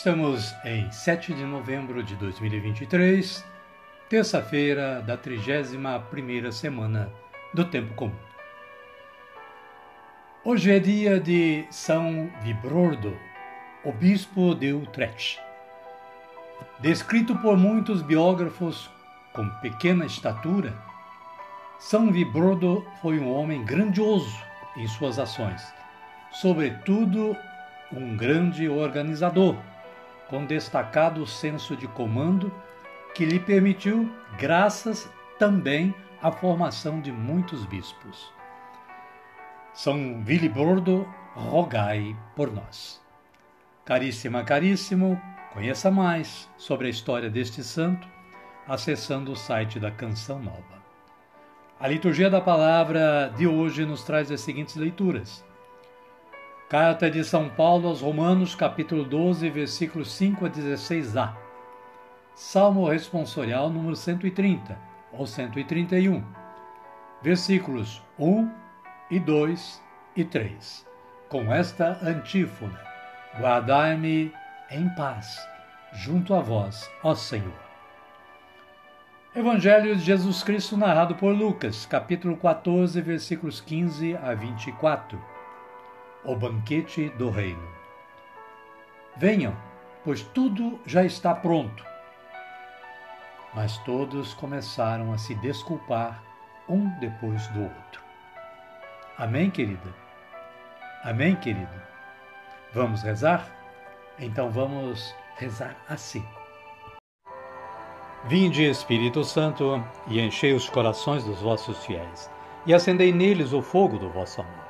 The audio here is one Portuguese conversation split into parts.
Estamos em 7 de novembro de 2023, terça-feira da 31ª semana do Tempo Comum. Hoje é dia de São Vibrordo, o bispo de Utrecht. Descrito por muitos biógrafos com pequena estatura, São Vibrordo foi um homem grandioso em suas ações, sobretudo um grande organizador com destacado senso de comando que lhe permitiu, graças também à formação de muitos bispos. São Vilibordo, rogai por nós. Caríssima, caríssimo, conheça mais sobre a história deste santo acessando o site da Canção Nova. A liturgia da palavra de hoje nos traz as seguintes leituras. Carta de São Paulo aos Romanos, capítulo 12, versículos 5 a 16a. Salmo responsorial número 130 ou 131. Versículos 1 e 2 e 3. Com esta antífona: Guardai-me em paz, junto a vós, ó Senhor. Evangelho de Jesus Cristo narrado por Lucas, capítulo 14, versículos 15 a 24 o banquete do reino. Venham, pois tudo já está pronto. Mas todos começaram a se desculpar um depois do outro. Amém, querida? Amém, querido? Vamos rezar? Então vamos rezar assim. Vinde, Espírito Santo, e enchei os corações dos vossos fiéis, e acendei neles o fogo do vosso amor.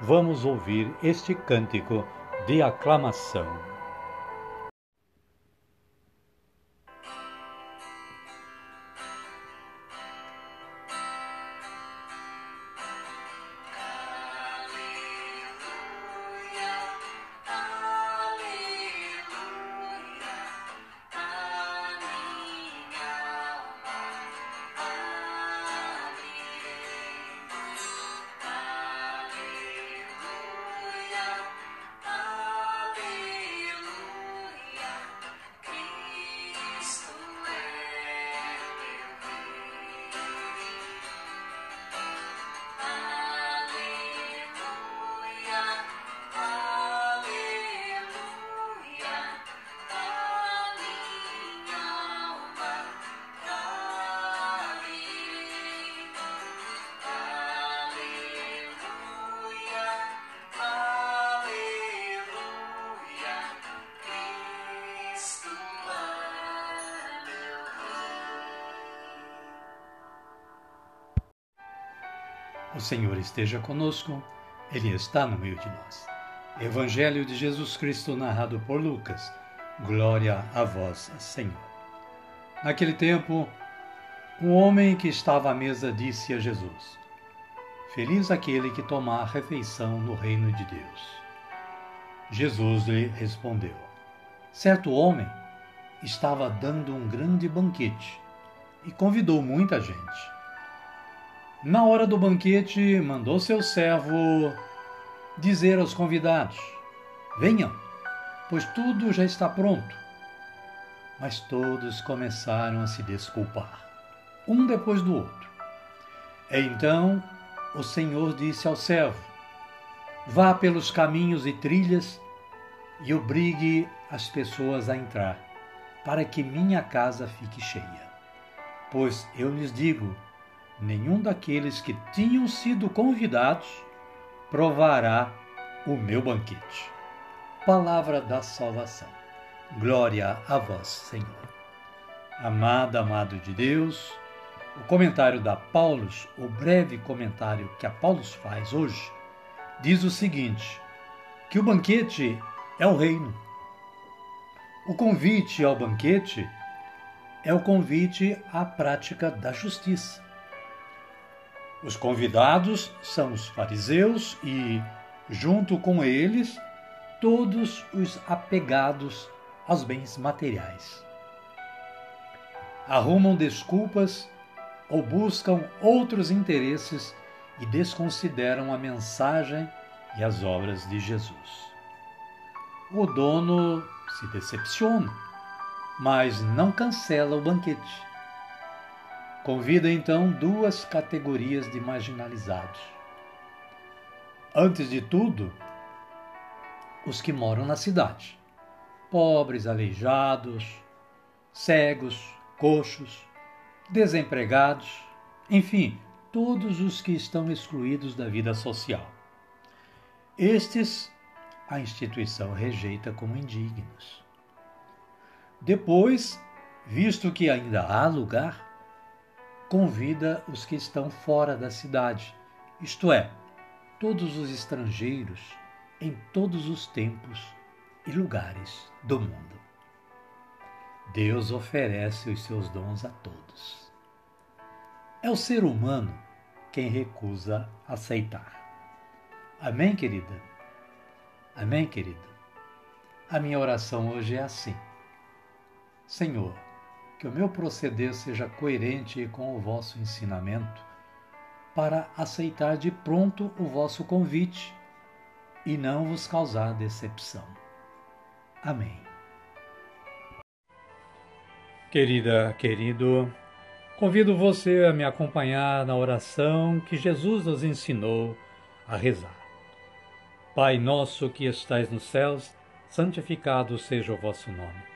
vamos ouvir este cântico de aclamação. O Senhor esteja conosco, Ele está no meio de nós. Evangelho de Jesus Cristo narrado por Lucas. Glória a vós, Senhor. Naquele tempo, um homem que estava à mesa disse a Jesus: Feliz aquele que tomar refeição no reino de Deus. Jesus lhe respondeu: Certo homem estava dando um grande banquete e convidou muita gente. Na hora do banquete, mandou seu servo dizer aos convidados: Venham, pois tudo já está pronto. Mas todos começaram a se desculpar, um depois do outro. Então o Senhor disse ao servo: Vá pelos caminhos e trilhas e obrigue as pessoas a entrar, para que minha casa fique cheia. Pois eu lhes digo: nenhum daqueles que tinham sido convidados provará o meu banquete. Palavra da salvação. Glória a vós, Senhor. Amada, amado de Deus, o comentário da Paulus, o breve comentário que a Paulus faz hoje, diz o seguinte: que o banquete é o reino. O convite ao banquete é o convite à prática da justiça. Os convidados são os fariseus e, junto com eles, todos os apegados aos bens materiais. Arrumam desculpas ou buscam outros interesses e desconsideram a mensagem e as obras de Jesus. O dono se decepciona, mas não cancela o banquete. Convida então duas categorias de marginalizados. Antes de tudo, os que moram na cidade pobres, aleijados, cegos, coxos, desempregados, enfim, todos os que estão excluídos da vida social. Estes a instituição rejeita como indignos. Depois, visto que ainda há lugar, convida os que estão fora da cidade, isto é, todos os estrangeiros em todos os tempos e lugares do mundo. Deus oferece os seus dons a todos. É o ser humano quem recusa aceitar. Amém, querida? Amém, querido? A minha oração hoje é assim: Senhor, que o meu proceder seja coerente com o vosso ensinamento, para aceitar de pronto o vosso convite e não vos causar decepção. Amém. Querida, querido, convido você a me acompanhar na oração que Jesus nos ensinou a rezar. Pai nosso que estais nos céus, santificado seja o vosso nome.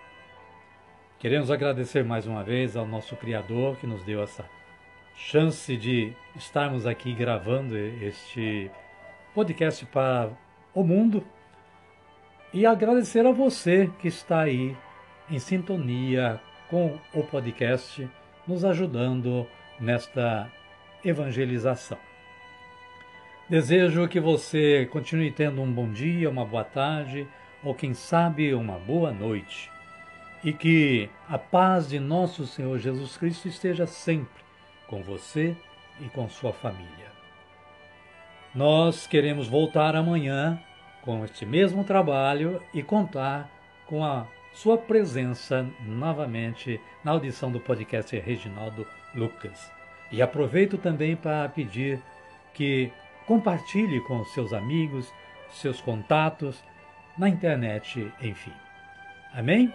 Queremos agradecer mais uma vez ao nosso Criador que nos deu essa chance de estarmos aqui gravando este podcast para o mundo e agradecer a você que está aí em sintonia com o podcast, nos ajudando nesta evangelização. Desejo que você continue tendo um bom dia, uma boa tarde ou, quem sabe, uma boa noite. E que a paz de nosso Senhor Jesus Cristo esteja sempre com você e com sua família. Nós queremos voltar amanhã com este mesmo trabalho e contar com a sua presença novamente na audição do podcast Reginaldo Lucas. E aproveito também para pedir que compartilhe com seus amigos, seus contatos, na internet, enfim. Amém?